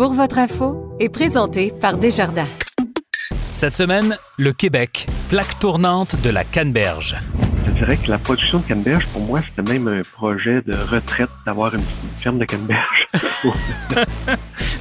Pour votre info est présenté par Desjardins. Cette semaine, le Québec, plaque tournante de la canneberge. Je dirais que la production de canneberge, pour moi, c'était même un projet de retraite d'avoir une, ferme de canneberge.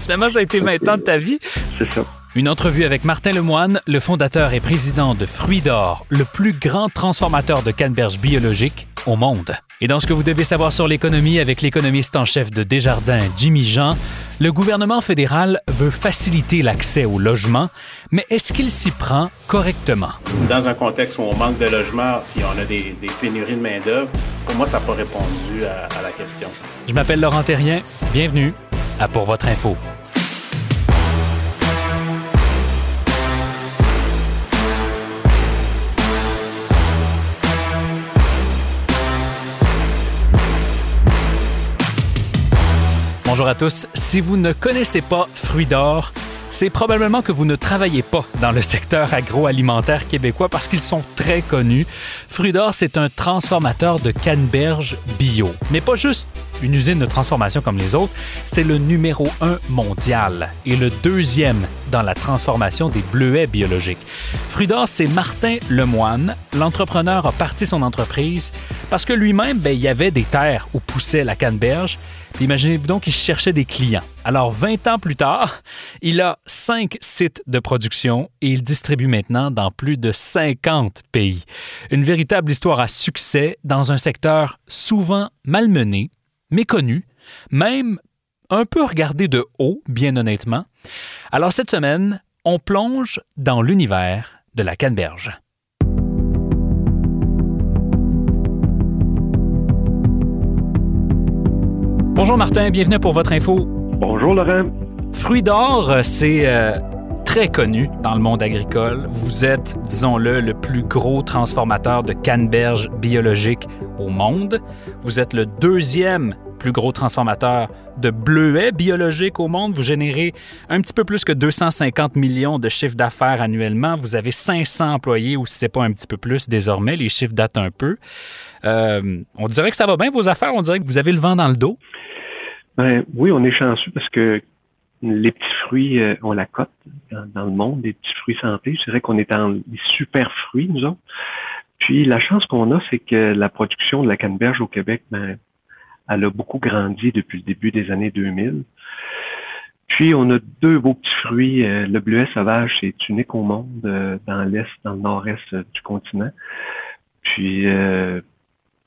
Finalement, ça a été maintenant de ta vie. C'est ça. Une entrevue avec Martin Lemoine, le fondateur et président de Fruits d'Or, le plus grand transformateur de canneberge biologique au monde. Et dans ce que vous devez savoir sur l'économie avec l'économiste en chef de Desjardins, Jimmy Jean, le gouvernement fédéral veut faciliter l'accès au logement, mais est-ce qu'il s'y prend correctement? Dans un contexte où on manque de logement et on a des, pénuries de main-d'œuvre, pour moi, ça n'a pas répondu à, à la question. Je m'appelle Laurent Terrien. Bienvenue à Pour votre info. Bonjour à tous. Si vous ne connaissez pas Fruits d'Or, c'est probablement que vous ne travaillez pas dans le secteur agroalimentaire québécois parce qu'ils sont très connus. Fruits d'Or, c'est un transformateur de canneberge bio. Mais pas juste une usine de transformation comme les autres, c'est le numéro un mondial et le deuxième dans la transformation des bleuets biologiques. Fruits d'Or, c'est Martin Lemoine. L'entrepreneur a parti son entreprise parce que lui-même, ben, il y avait des terres où poussait la canneberge Imaginez-vous donc qu'il cherchait des clients. Alors, 20 ans plus tard, il a cinq sites de production et il distribue maintenant dans plus de 50 pays. Une véritable histoire à succès dans un secteur souvent malmené, méconnu, même un peu regardé de haut, bien honnêtement. Alors, cette semaine, on plonge dans l'univers de la canneberge. Bonjour Martin, bienvenue pour votre info. Bonjour Laurent. Fruits d'or, euh, c'est euh, très connu dans le monde agricole. Vous êtes, disons-le, le plus gros transformateur de canneberge biologique au monde. Vous êtes le deuxième plus gros transformateur de bleuets biologiques au monde. Vous générez un petit peu plus que 250 millions de chiffres d'affaires annuellement. Vous avez 500 employés, ou si ce n'est pas un petit peu plus désormais, les chiffres datent un peu. Euh, on dirait que ça va bien, vos affaires. On dirait que vous avez le vent dans le dos. Ben, oui, on est chanceux parce que les petits fruits euh, ont la cote dans, le monde, les petits fruits santé. Je dirais qu'on est dans les super fruits, nous autres. Puis la chance qu'on a, c'est que la production de la canneberge au Québec, ben, elle a beaucoup grandi depuis le début des années 2000. Puis on a deux beaux petits fruits. Euh, le bleuet sauvage, c'est unique au monde, euh, dans l'est, dans le nord-est du continent. Puis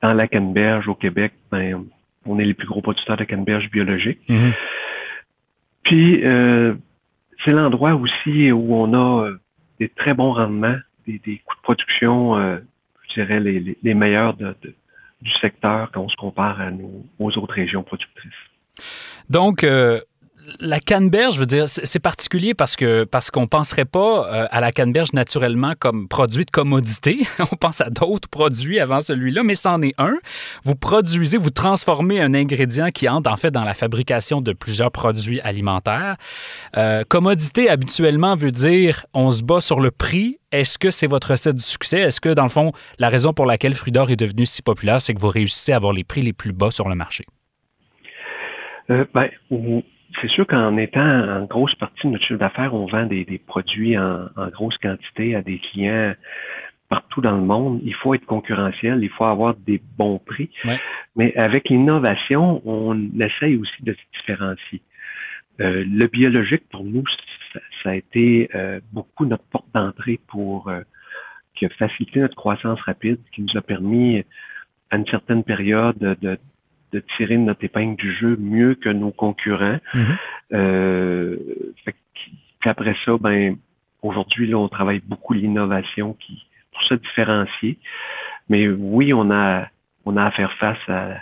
dans la canneberge au Québec, ben, on est les plus gros producteurs de canneberge biologique. Mhm. Puis, euh, c'est l'endroit aussi où on a euh, des très bons rendements, des, coûts de production, euh, dirais, les, meilleurs du secteur quand on se compare à nos, aux autres régions productrices. Donc, la canneberge, je veux c'est particulier parce que parce qu'on penserait pas euh, à la canneberge naturellement comme produit de commodité. On pense à d'autres produits avant celui-là, mais c'en est un. Vous produisez, vous transformez un ingrédient qui entre en fait dans la fabrication de plusieurs produits alimentaires. Euh, commodité habituellement veut dire on se bat sur le prix. Est-ce que c'est votre recette du succès? Est-ce que, dans le fond, la raison pour laquelle Fruidor est devenu si populaire, c'est que vous réussissez à avoir les prix les plus bas sur le marché? Euh, ben, c'est sûr qu'en étant en grosse partie de notre chiffre d'affaires, on vend des, produits en, grosse quantité à des clients partout dans le monde. Il faut être concurrentiel, il faut avoir des bons prix. Mais avec l'innovation, on essaye aussi de se différencier. Euh, le biologique, pour nous, ça, a été euh, beaucoup notre porte d'entrée pour euh, qui a facilité notre croissance rapide, qui nous a permis à une certaine période de, de tirer notre épingle du jeu mieux que nos concurrents. Mhm. Euh, puis après ça, ben aujourd'hui, là, on travaille beaucoup l'innovation qui pour se différencier. Mais oui, on a on a à faire face à,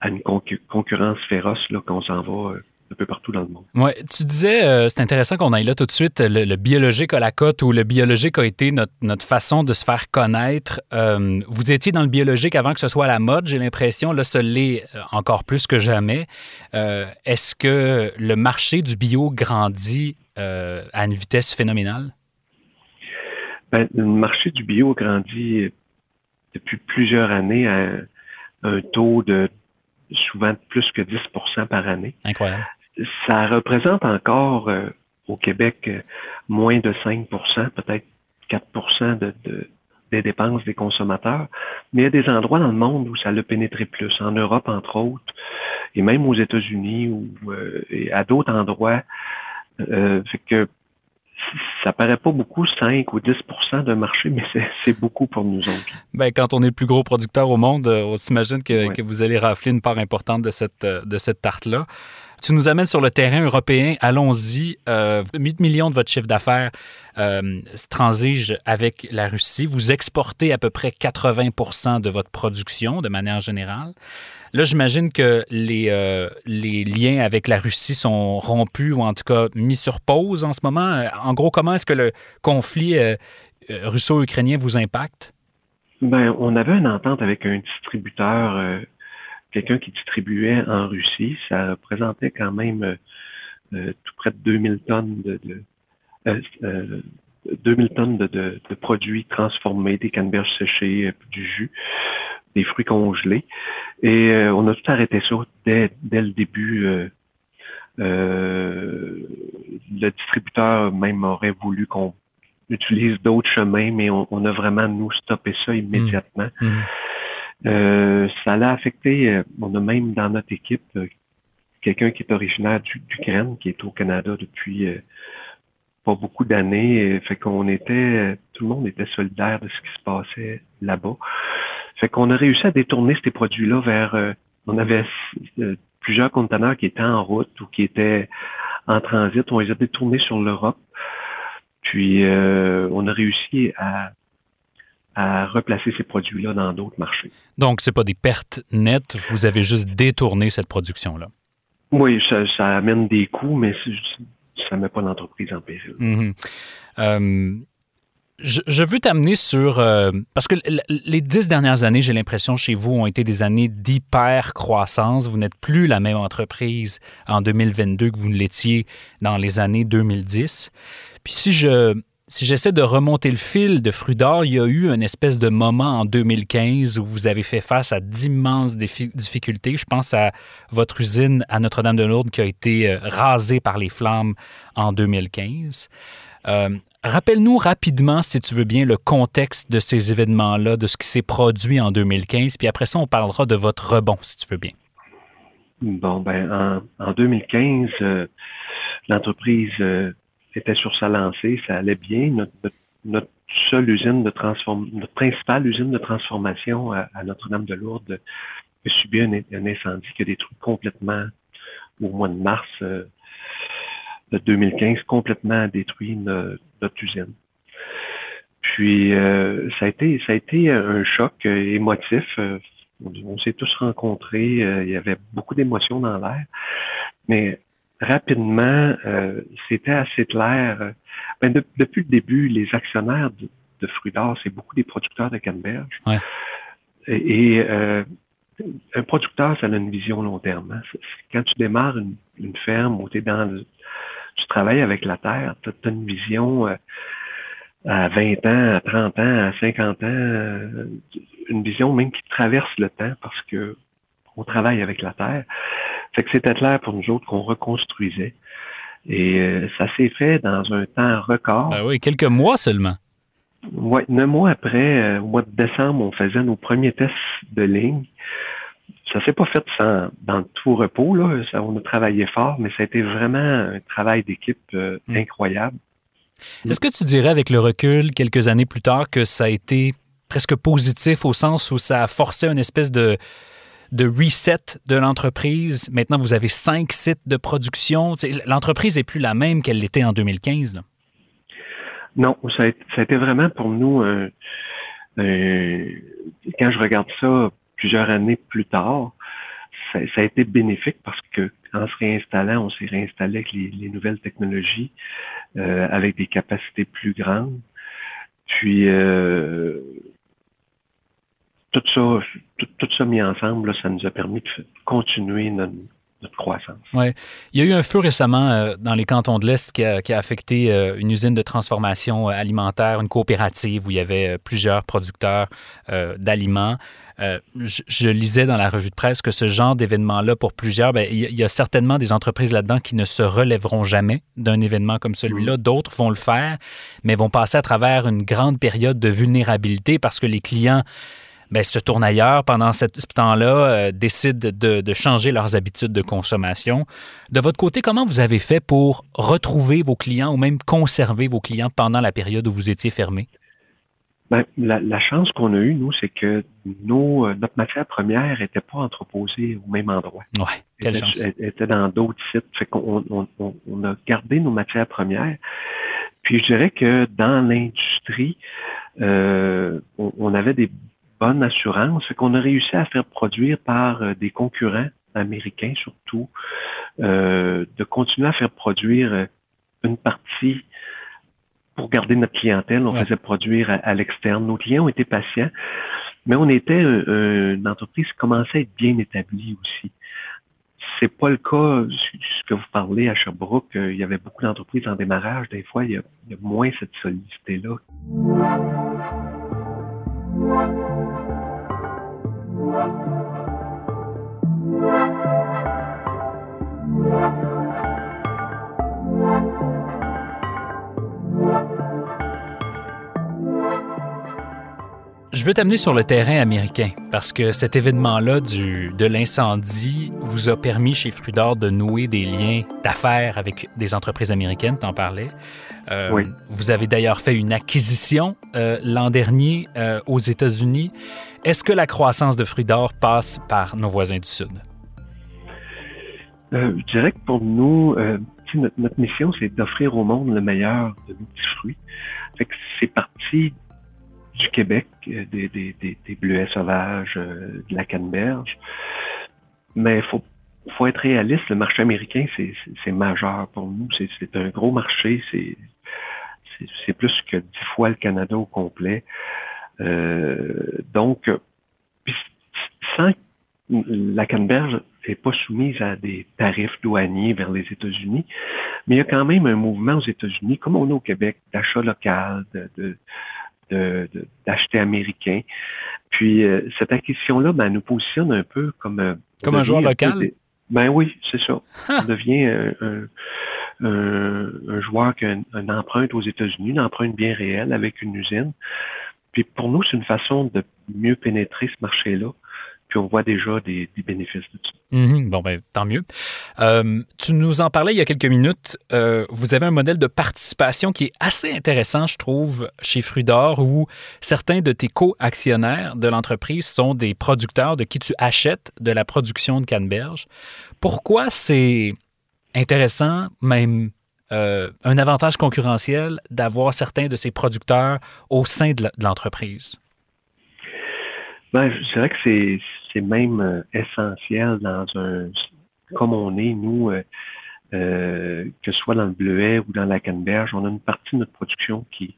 à une concurrence féroce là, quand on s'en va euh, un peu partout dans le monde. Ouais, tu disais, euh, c'est intéressant qu'on aille là tout de suite, le, biologique à la cote ou le biologique a été notre, notre façon de se faire connaître. Euh, vous étiez dans le biologique avant que ce soit à la mode, j'ai l'impression. Là, ce l'est euh, encore plus que jamais. Est-ce que le marché du bio grandit à une vitesse phénoménale? Ben, le marché du bio grandit depuis plusieurs années à un taux de souvent plus que 10% par année. Incroyable. Ça représente encore euh, au Québec euh, moins de 5% peut-être 4 de, des dépenses des consommateurs. Mais il y a des endroits dans le monde où ça l'a pénétré plus, en Europe entre autres, et même aux États-Unis ou euh, et à d'autres endroits. fait que ça paraît pas beaucoup, 5 ou 10% de marché, mais c'est beaucoup pour nous autres. Ben, quand on est le plus gros producteur au monde, on s'imagine que, vous allez rafler une part importante de cette, de cette tarte-là. Tu nous amènes sur le terrain européen. Allons-y. Euh, 8 millions de votre chiffre d'affaires euh, transige avec la Russie. Vous exportez à peu près 80% de votre production de manière générale. Là, j'imagine que les, euh, les liens avec la Russie sont rompus ou en tout cas mis sur pause en ce moment. En gros, comment est-ce que le conflit euh, euh, russo-ukrainien vous impacte? Ben, on avait une entente avec un distributeur, quelqu'un qui distribuait en Russie. Ça représentait quand même tout près de 2000 tonnes de, 2000 tonnes de, produits transformés, des canneberges séchées, du jus des fruits congelés. Et euh, on a tout arrêté ça dès, le début. Euh, euh, le distributeur même aurait voulu qu'on utilise d'autres chemins, mais on, a vraiment, nous, stoppé ça immédiatement. Mmh. Mmh. Ça l'a affecté, on a même dans notre équipe quelqu'un qui est originaire d'Ukraine, qui est au Canada depuis pas beaucoup d'années. Fait qu'on était, tout le monde était solidaire de ce qui se passait là-bas. Fait qu'on a réussi à détourner ces produits-là vers, euh, on avait euh, plusieurs conteneurs qui étaient en route ou qui étaient en transit, on les a détournés sur l'Europe. Puis euh, on a réussi à, à replacer ces produits-là dans d'autres marchés. Donc, c'est pas des pertes nettes, vous avez juste détourné cette production-là. Oui, ça, amène des coûts, mais ça ne met pas l'entreprise en péril. Mm-hmm. Je, veux t'amener sur... Euh, parce que les dix dernières années, j'ai l'impression, chez vous, ont été des années d'hyper-croissance. Vous n'êtes plus la même entreprise en 2022 que vous ne l'étiez dans les années 2010. Puis si je... Si j'essaie de remonter le fil de Frudor, il y a eu une espèce de moment en 2015 où vous avez fait face à d'immenses difficultés. Je pense à votre usine à Notre-Dame-de-Lourdes qui a été euh, rasée par les flammes en 2015. Euh, Rappelle-nous rapidement, si tu veux bien, le contexte de ces événements-là, de ce qui s'est produit en 2015, puis après ça, on parlera de votre rebond, si tu veux bien. Bon, ben, en, 2015, euh, l'entreprise était sur sa lancée, ça allait bien. Notre, seule usine de transformation, notre principale usine de transformation à, Notre-Dame-de-Lourdes a subi un, incendie qui a détruit complètement au mois de mars euh, de 2015 complètement détruit notre, usine. Puis euh, ça a été ça a été un choc euh, émotif. Euh, on, s'est tous rencontrés, il y avait beaucoup d'émotions dans l'air, mais rapidement, c'était assez clair. Ben, depuis le début, les actionnaires de, de fruits d'or, c'est beaucoup des producteurs de canneberge. Et, un producteur, ça a une vision long terme. Hein. Quand tu démarres une, une ferme où tu es dans le, tu travailles avec la Terre, tu as, une vision euh, à 20 ans, à 30 ans, à 50 ans, euh, une vision même qui traverse le temps parce que on travaille avec la Terre. Fait que c'était clair pour nous autres qu'on reconstruisait. Et euh, ça s'est fait dans un temps record. Ah oui, quelques mois seulement. Oui, neuf mois après, au mois de décembre, on faisait nos premiers tests de ligne ça s'est pas fait sans, dans tout repos. Là. on a travaillé fort, mais ça a été vraiment un travail d'équipe euh, hmm. incroyable. Est-ce que tu dirais avec le recul, quelques années plus tard, que ça a été presque positif au sens où ça a forcé une espèce de, de reset de l'entreprise? Maintenant, vous avez cinq sites de production. L'entreprise n'est plus la même qu'elle l'était en 2015. Non, ça a, été vraiment pour nous, quand je regarde ça plusieurs années plus tard, ça, a été bénéfique parce que en se réinstallant, on s'est réinstallé avec les, nouvelles technologies, euh, avec des capacités plus grandes. Puis euh, tout ça, tout, ça mis ensemble, ça nous a permis de continuer notre, croissance. Ouais. Il y a eu un feu récemment euh, dans les cantons de l'Est qui a, affecté euh, une usine de transformation alimentaire, une coopérative où il y avait plusieurs producteurs d'aliments. Je, lisais dans la revue de presse que ce genre d'événement-là, pour plusieurs, ben, il, y a, certainement des entreprises là-dedans qui ne se relèveront jamais d'un événement comme celui-là. Mm. D'autres vont le faire, mais vont passer à travers une grande période de vulnérabilité parce que les clients ben, se tournent ailleurs pendant ce temps-là, euh, décident de, changer leurs habitudes de consommation. De votre côté, comment vous avez fait pour retrouver vos clients ou même conserver vos clients pendant la période où vous étiez fermé? Ben, la, chance qu'on a eue, nous, c'est que nos, euh, notre matière première n'était pas entreposée au même endroit. Oui, quelle chance. Elle était dans d'autres sites. Fait qu'on on, a gardé nos matières premières. Puis je dirais que dans l'industrie, euh, on, avait des bonne assurance, qu'on a réussi à faire produire par euh, des concurrents américains surtout, euh, de continuer à faire produire euh, une partie pour garder notre clientèle. On faisait produire à, l'externe. Nos clients ont été patients, mais on était une entreprise qui commençait à être bien établie aussi. C'est pas le cas, ce que vous parlez à Sherbrooke. Il y avait beaucoup d'entreprises en démarrage. Des fois, il y a, il y a moins cette solidité-là. Je veux t'amener sur le terrain américain parce que cet événement-là de l'incendie vous a permis chez Frudor de nouer des liens d'affaires avec des entreprises américaines, t'en parlais. Euh, oui. Vous avez d'ailleurs fait une acquisition euh, l'an dernier euh, aux États-Unis. Est-ce que la croissance de fruits d'or passe par nos voisins du Sud? Je dirais que pour nous, notre, mission, c'est d'offrir au monde le meilleur de nos petits fruits. c'est parti du Québec, euh, des, des, des, bleuets sauvages, de la canneberge. Mais il faut, faut être réaliste, le marché américain, c'est majeur pour nous. C'est un gros marché, c'est plus que dix fois le Canada au complet. Euh, donc, sans la Canberge n'est pas soumise à des tarifs douaniers vers les États-Unis, mais il y a quand même un mouvement aux États-Unis, comme on a au Québec, d'achat local, de, d'acheter américain. Puis euh, cette acquisition-là, ben, nous positionne un peu comme euh, comme un joueur local? Ben oui, c'est ça. On devient un, un, joueur qui a une empreinte aux États-Unis, une empreinte bien réelle avec une usine. Puis pour nous, c'est une façon de mieux pénétrer ce marché-là. Puis on voit déjà des, bénéfices de ça. Mhm. bon, ben, tant mieux. Euh, tu nous en parlais il y a quelques minutes. Euh, vous avez un modèle de participation qui est assez intéressant, je trouve, chez Frudor, où certains de tes co-actionnaires de l'entreprise sont des producteurs de qui tu achètes de la production de canneberge. Pourquoi c'est intéressant, même euh, un avantage concurrentiel d'avoir certains de ces producteurs au sein de l'entreprise? Ben, je dirais que c'est même euh, essentiel dans un comme on est, nous, euh, que ce soit dans le bleuet ou dans la canneberge, on a une partie de notre production qui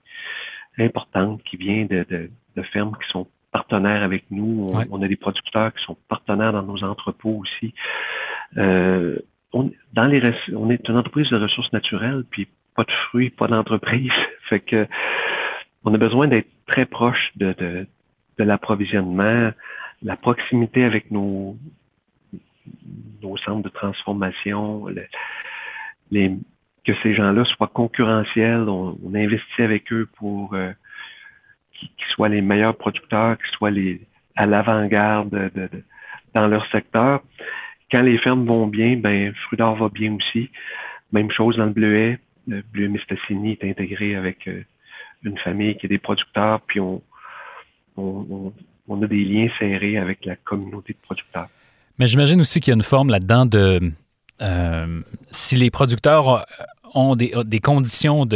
est importante, qui vient de, de, fermes qui sont partenaires avec nous. On, a des producteurs qui sont partenaires dans nos entrepôts aussi on, dans les, on est une entreprise de ressources naturelles, puis pas de fruits, pas d'entreprise. fait que on a besoin d'être très proche de, de, de l'approvisionnement, la proximité avec nos, nos centres de transformation, les, que ces gens-là soient concurrentiels. On, investit avec eux pour euh, qu'ils soient les meilleurs producteurs, qu'ils soient les à l'avant-garde de, dans leur secteur. Quand les fermes vont bien, ben Frudor va bien aussi. Même chose dans le bleuet. Le bleuet Mistassini est intégré avec euh, une famille qui est des producteurs, puis on, on, on, a des liens serrés avec la communauté de producteurs. Mais j'imagine aussi qu'il y a une forme là-dedans de euh, si les producteurs ont des, conditions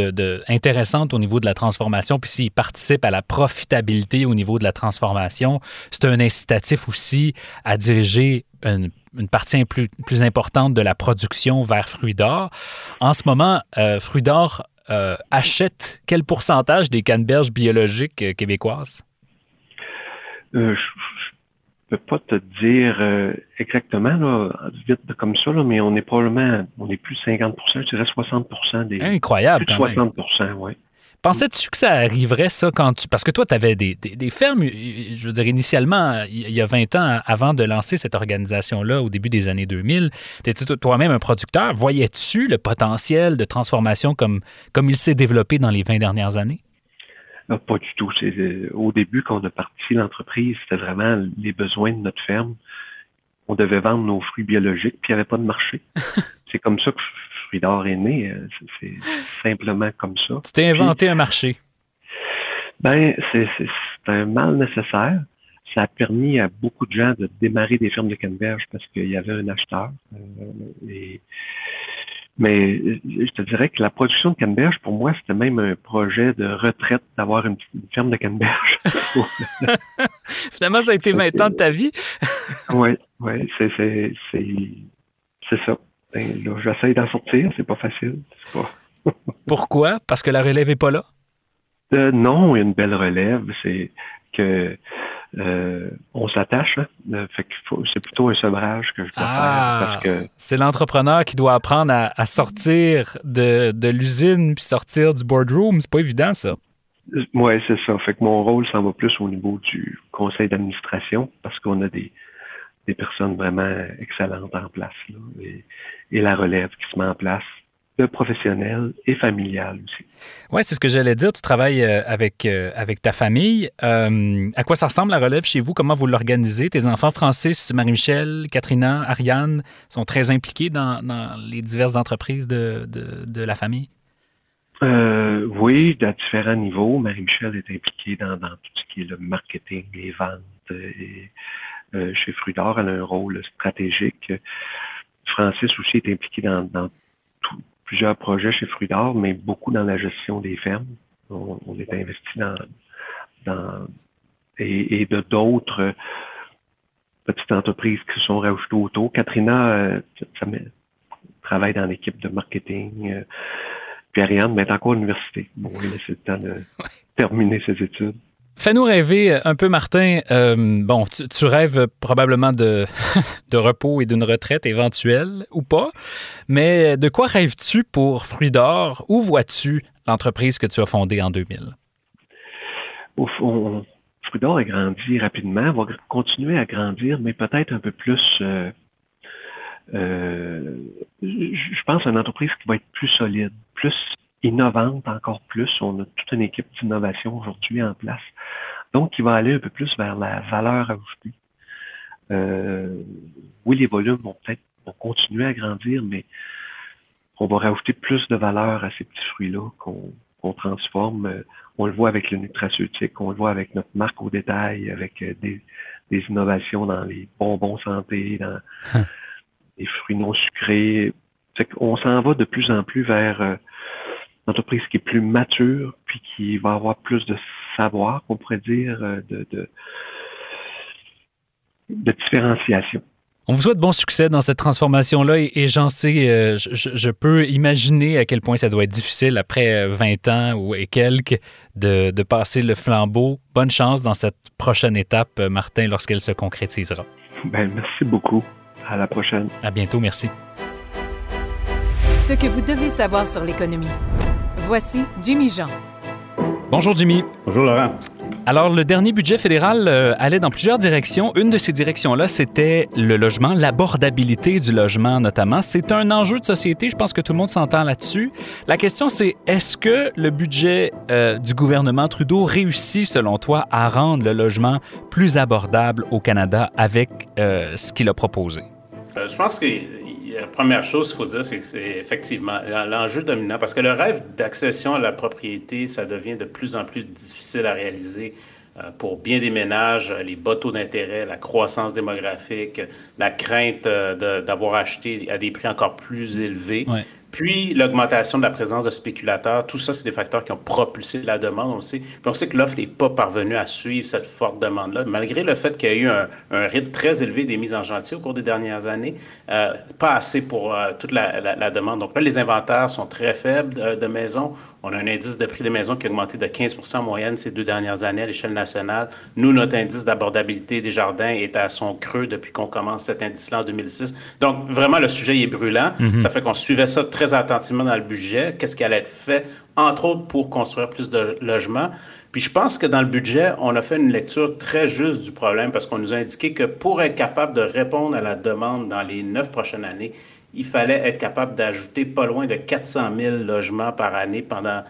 intéressantes au niveau de la transformation, puis s'ils participent à la profitabilité au niveau de la transformation, c'est un incitatif aussi à diriger une, partie plus, plus importante de la production vers Fruits d'Or. En ce moment, euh, Fruits d'Or euh, achète quel pourcentage des canneberges biologiques euh, québécoises? Euh, je ne peux pas te dire euh, exactement, là, vite comme ça, là, mais on est probablement, on est plus de 50% je dirais 60 des. Incroyable, plus 60 oui. Pensais-tu que ça arriverait, ça, quand tu. Parce que toi, tu avais des, fermes, je veux dire, initialement, il y a 20 ans, avant de lancer cette organisation-là, au début des années 2000, tu étais toi-même un producteur. Voyais-tu le potentiel de transformation comme, comme il s'est développé dans les 20 dernières années? Pas du tout. Euh, au début, quand on a parti l'entreprise, c'était vraiment les besoins de notre ferme. On devait vendre nos fruits biologiques, puis il n'y avait pas de marché. c'est comme ça que Fruits d'Or est né. Euh, c'est simplement comme ça. Tu t'es inventé un marché. Ben, c'est un mal nécessaire. Ça a permis à beaucoup de gens de démarrer des fermes de canneberge parce qu'il y avait un acheteur. Euh, et mais je te dirais que la production de canneberge, pour moi, c'était même un projet de retraite d'avoir une, ferme de canneberge. Finalement, ça a été 20 ans de ta vie. oui, oui, c'est, ça. Ben, j'essaye d'en sortir, c'est pas facile. Pourquoi? Parce que la relève n'est pas là? Euh, non, une belle relève. C'est que euh, on s'attache. Hein. Euh, c'est plutôt un sevrage que je dois ah, faire. C'est l'entrepreneur qui doit apprendre à, sortir de, l'usine puis sortir du boardroom. C'est pas évident, ça. Oui, c'est ça. Fait que mon rôle s'en va plus au niveau du conseil d'administration parce qu'on a des, personnes vraiment excellentes en place. et, la relève qui se met en place professionnel et familial aussi. Oui, c'est ce que j'allais dire. Tu travailles euh, avec, euh, avec ta famille. Euh, à quoi ça ressemble la relève chez vous? Comment vous l'organisez? Tes enfants, Francis, Marie-Michel, Katrina, Ariane, sont très impliqués dans, les diverses entreprises de, la famille? oui, à différents niveaux. Marie-Michel est impliquée dans, tout ce qui est le marketing, les ventes. Et, chez Fruidor, elle a un rôle stratégique. Francis aussi est impliqué dans, dans plusieurs projets chez Fruits d'Or, mais beaucoup dans la gestion des fermes. On, est investi dans, dans et, de d'autres petites entreprises qui se sont rajoutées autour. Katrina euh, travaille dans l'équipe de marketing. Euh, puis Ariane ben, est encore à l'université. Bon, il a le temps de terminer ses études. Fais-nous rêver un peu, Martin. Euh, bon, tu, rêves probablement de, de repos et d'une retraite éventuelle ou pas, mais de quoi rêves-tu pour Fruits d'Or? Où vois-tu l'entreprise que tu as fondée en 2000? Au fond, Fruits d'Or a grandi rapidement, va continuer à grandir, mais peut-être un peu plus. Euh, euh, je pense à une entreprise qui va être plus solide, plus innovante encore plus. On a toute une équipe d'innovation aujourd'hui en place. Donc, qui va aller un peu plus vers la valeur ajoutée. Euh, oui, les volumes vont peut-être continuer à grandir, mais on va rajouter plus de valeur à ces petits fruits-là qu'on transforme. On le voit avec le nutraceutique, on le voit avec notre marque au détail, avec euh, des, innovations dans les bonbons santé, dans hum. les fruits non sucrés. On s'en va de plus en plus vers euh, entreprise qui est plus mature, puis qui va avoir plus de savoir, on pourrait dire, euh, de, de, différenciation. On vous souhaite bon succès dans cette transformation-là et, j'en sais, euh, je, peux imaginer à quel point ça doit être difficile après 20 euh, ans ou et quelques de, de passer le flambeau. Bonne chance dans cette prochaine étape, Martin, lorsqu'elle se concrétisera. Ben, merci beaucoup. À la prochaine. À bientôt. Merci. Ce que vous devez savoir sur l'économie. Voici Jimmy Jean. Bonjour Jimmy. Bonjour Laurent. Alors, le dernier budget fédéral euh, allait dans plusieurs directions. Une de ces directions-là, c'était le logement, l'abordabilité du logement notamment. C'est un enjeu de société, je pense que tout le monde s'entend là-dessus. La question, c'est est-ce que le budget euh, du gouvernement Trudeau réussit, selon toi, à rendre le logement plus abordable au Canada avec euh, ce qu'il a proposé? je pense que la première chose qu'il faut dire, c'est effectivement l'enjeu dominant, parce que le rêve d'accession à la propriété, ça devient de plus en plus difficile à réaliser euh, pour bien des ménages, les bas taux d'intérêt, la croissance démographique, la crainte euh, d'avoir acheté à des prix encore plus élevés. Puis l'augmentation de la présence de spéculateurs, tout ça, c'est des facteurs qui ont propulsé la demande, on sait. Puis on sait que l'offre n'est pas parvenue à suivre cette forte demande-là, malgré le fait qu'il y a eu un, rythme très élevé des mises en chantier au cours des dernières années, euh, pas assez pour euh, toute la, demande. Donc là, les inventaires sont très faibles de, de, maisons. On a un indice de prix des maisons qui a augmenté de 15 en moyenne ces deux dernières années à l'échelle nationale. Nous, notre indice d'abordabilité des jardins est à son creux depuis qu'on commence cet indice-là en 2006. Donc vraiment, le sujet est brûlant. Mm-hmm. Ça fait qu'on suivait ça très très attentivement dans le budget, qu'est-ce qui allait être fait, entre autres pour construire plus de logements. Puis je pense que dans le budget, on a fait une lecture très juste du problème parce qu'on nous a indiqué que pour être capable de répondre à la demande dans les neuf prochaines années, il fallait être capable d'ajouter pas loin de 400 000 logements par année pendant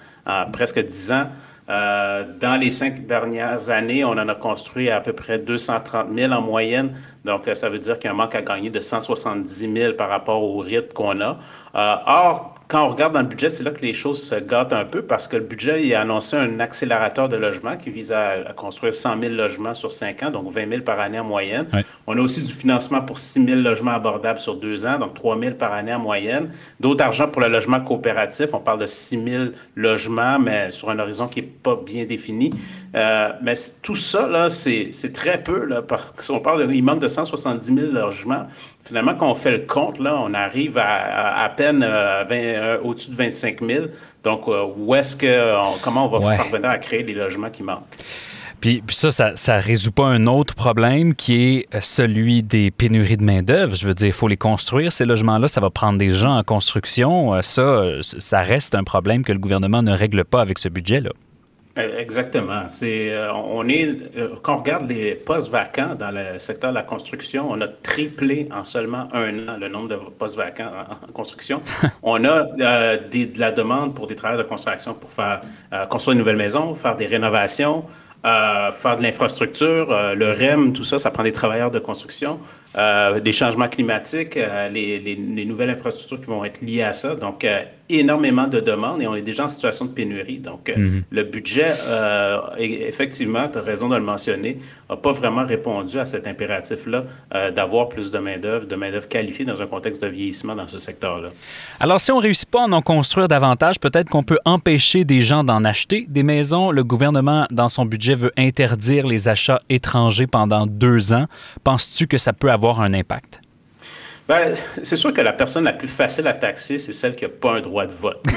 presque dix ans. Euh, dans les cinq dernières années, on en a construit à peu près 230 000 en moyenne. Donc, ça veut dire qu'il y a un manque à gagner de 170 000 par rapport au rythme qu'on a. Euh, or, quand on regarde dans le budget, c'est là que les choses se gâtent un peu parce que le budget il a annoncé un accélérateur de logement qui vise à, construire 100 000 logements sur 5 ans, donc 20 000 par année en moyenne. On a aussi du financement pour 6 000 logements abordables sur 2 ans, donc 3 000 par année en moyenne. D'autres argent pour le logement coopératif. On parle de 6 000 logements, mais sur un horizon qui n'est pas bien défini. Euh, mais tout ça, là, c'est très peu. Là, parce qu'on parle de, il manque de 170 000 logements. Finalement, quand on fait le compte, là, on arrive à à, peine euh, euh, au-dessus de 25 000. Donc, où est-ce que, comment on va parvenir à créer les logements qui manquent? Puis, ça, ça ne résout pas un autre problème qui est celui des pénuries de main-d'œuvre. Je veux dire, il faut les construire, ces logements-là. Ça va prendre des gens en construction. Ça, ça reste un problème que le gouvernement ne règle pas avec ce budget-là. Euh, exactement. C'est, euh, on est, euh, quand on regarde les postes vacants dans le secteur de la construction, on a triplé en seulement un an le nombre de postes vacants en, construction. on a de la demande pour des travailleurs de construction pour faire construire une nouvelle maison, faire des rénovations, faire de l'infrastructure, le REM, tout ça, ça prend des travailleurs de construction. Euh, des changements climatiques, euh, les, les, nouvelles infrastructures qui vont être liées à ça. Donc, euh, énormément de demandes et on est déjà en situation de pénurie. Donc, mhm. le budget, effectivement, tu as raison de le mentionner, n'a pas vraiment répondu à cet impératif-là d'avoir plus de main-d'œuvre, de main-d'œuvre qualifiée dans un contexte de vieillissement dans ce secteur-là. Alors, si on ne réussit pas à en construire davantage, peut-être qu'on peut empêcher des gens d'en acheter des maisons. Le gouvernement, dans son budget, veut interdire les achats étrangers pendant deux ans. Penses-tu que ça peut avoir avoir un impact? Ben, c'est sûr que la personne la plus facile à taxer, c'est celle qui n'a pas un droit de vote.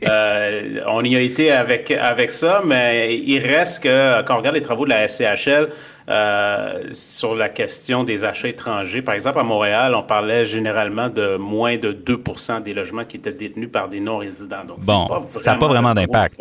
Euh, euh, on y a été avec, avec ça, mais il reste que quand on regarde les travaux de la SCHL, euh, sur la question des achats étrangers. Par exemple, à Montréal, on parlait généralement de moins de 2% des logements qui étaient détenus par des non-résidents. Donc, bon, ça n'a pas vraiment d'impact.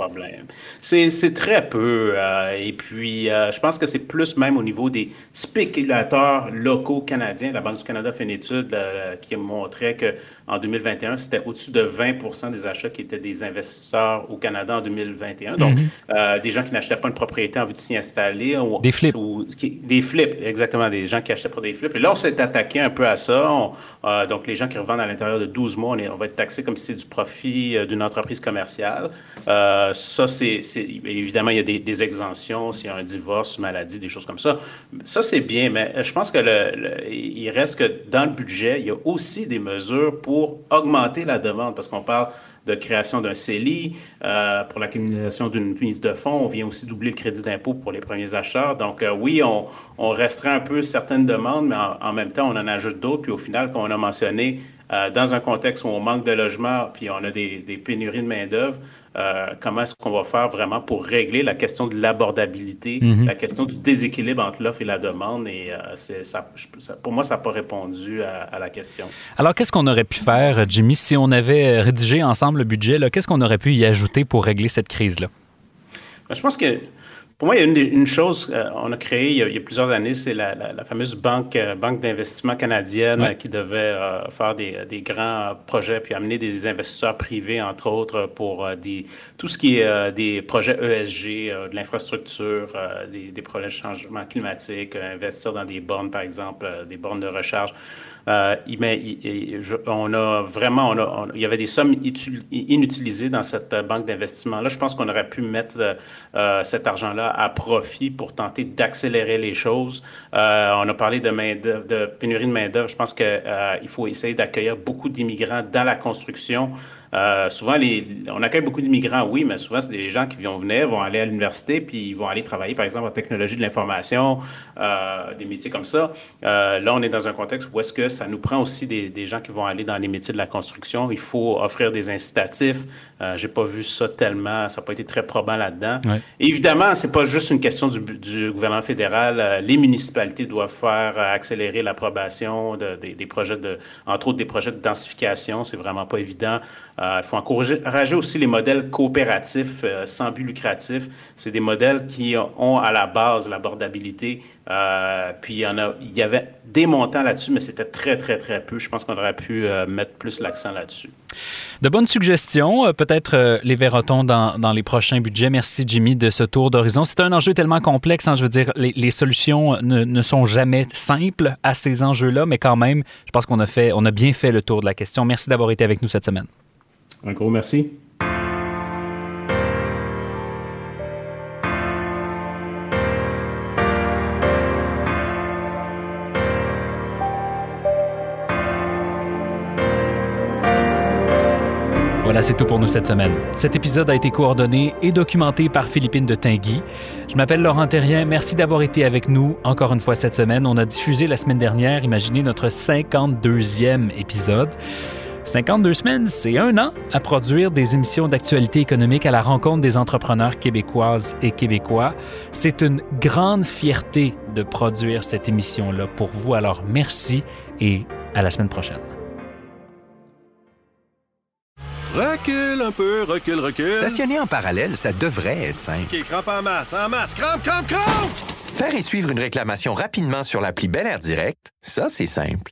C'est très peu. Euh, et puis, euh, je pense que c'est plus même au niveau des spéculateurs locaux canadiens. La Banque du Canada fait une étude qui montrait qu'en 2021, c'était au-dessus de 20 des achats qui étaient des investisseurs au Canada en 2021. Donc, mm-hmm. des gens qui n'achetaient pas une propriété en vue de s'y installer. Ou, des flips des flips, exactement, des gens qui achetaient pour des flips. Et là, on s'est attaqué un peu à ça. Euh, donc, les gens qui revendent à l'intérieur de 12 mois, on, va être taxé comme si c'est du profit euh, d'une entreprise commerciale. Euh, ça, c'est évidemment, il y a des, exemptions s'il y a un divorce, maladie, des choses comme ça. Ça, c'est bien, mais je pense que le, il reste que dans le budget, il y a aussi des mesures pour augmenter la demande, parce qu'on parle de création d'un CELI, euh, pour l'accumulation d'une mise de fonds. On vient aussi doubler le crédit d'impôt pour les premiers acheteurs. Donc, euh, oui, on, on, restreint un peu certaines demandes, mais en, même temps, on en ajoute d'autres. Puis au final, comme on a mentionné, euh, dans un contexte où on manque de logement, puis on a des, des pénuries de main-d'œuvre, euh, comment est-ce qu'on va faire vraiment pour régler la question de l'abordabilité, mhm. la question du déséquilibre entre l'offre et la demande? Et euh, ça, pour moi, ça n'a pas répondu à, la question. Alors, qu'est-ce qu'on aurait pu faire, Jimmy, si on avait rédigé ensemble le budget? Qu'est-ce qu'on aurait pu y ajouter pour régler cette crise-là? Ben, je pense que pour moi, il y a une, chose qu'on euh, a créée il y a, plusieurs années, c'est la, fameuse banque, euh, banque d'investissement canadienne euh, qui devait faire des, grands projets puis amener des investisseurs privés, entre autres, pour des, tout ce qui est des projets ESG, de l'infrastructure, des, des, projets de changement climatique, investir dans des bornes, par exemple, des bornes de recharge. Mais on a vraiment, on il y avait des sommes inutilisées dans cette banque d'investissement-là. Je pense qu'on aurait pu mettre cet argent-là à profit pour tenter d'accélérer les choses. on a parlé de, main de pénurie de main-d'œuvre. Je pense qu'il faut essayer d'accueillir beaucoup d'immigrants dans la construction. Euh, souvent, les, on accueille beaucoup d'immigrants, oui, mais souvent, c'est des gens qui vont venir, vont aller à l'université, puis ils vont aller travailler, par exemple, en technologie de l'information, euh, des métiers comme ça. Euh, là, on est dans un contexte où est-ce que ça nous prend aussi des, des, gens qui vont aller dans les métiers de la construction. Il faut offrir des incitatifs. J'ai pas vu ça tellement, ça n'a pas été très probant là-dedans. Évidemment, c'est pas juste une question du, du gouvernement fédéral. les municipalités doivent faire accélérer l'approbation de, des, des projets de, entre autres des projets de densification. C'est vraiment pas évident. Euh, il faut encourager aussi les modèles coopératifs euh, sans but lucratif. C'est des modèles qui ont à la base l'abordabilité. Euh, puis il y, en a, il y avait des montants là-dessus, mais c'était très, très, très peu. Je pense qu'on aurait pu mettre plus l'accent là-dessus. De bonnes suggestions. Peut-être les verra-t-on dans, dans, les prochains budgets. Merci, Jimmy, de ce tour d'horizon. C'est un enjeu tellement complexe. Hein, je veux dire, les, solutions ne, ne, sont jamais simples à ces enjeux-là, mais quand même, je pense qu'on a, fait, on a bien fait le tour de la question. Merci d'avoir été avec nous cette semaine. Un gros merci. Voilà, c'est tout pour nous cette semaine. Cet épisode a été coordonné et documenté par Philippine de Tinguy. Je m'appelle Laurent Terrien. Merci d'avoir été avec nous encore une fois cette semaine. On a diffusé la semaine dernière, imaginez notre 52e épisode. 52 semaines, c'est un an à produire des émissions d'actualité économique à la rencontre des entrepreneurs québécoises et québécois. C'est une grande fierté de produire cette émission-là pour vous. Alors merci et à la semaine prochaine. Recule un peu, recule, recule. Stationner en parallèle, ça devrait être simple. OK, crampe en masse, en masse, crampe, crampe, crampe! Faire et suivre une réclamation rapidement sur l'appli Bel Air Direct, ça, c'est simple.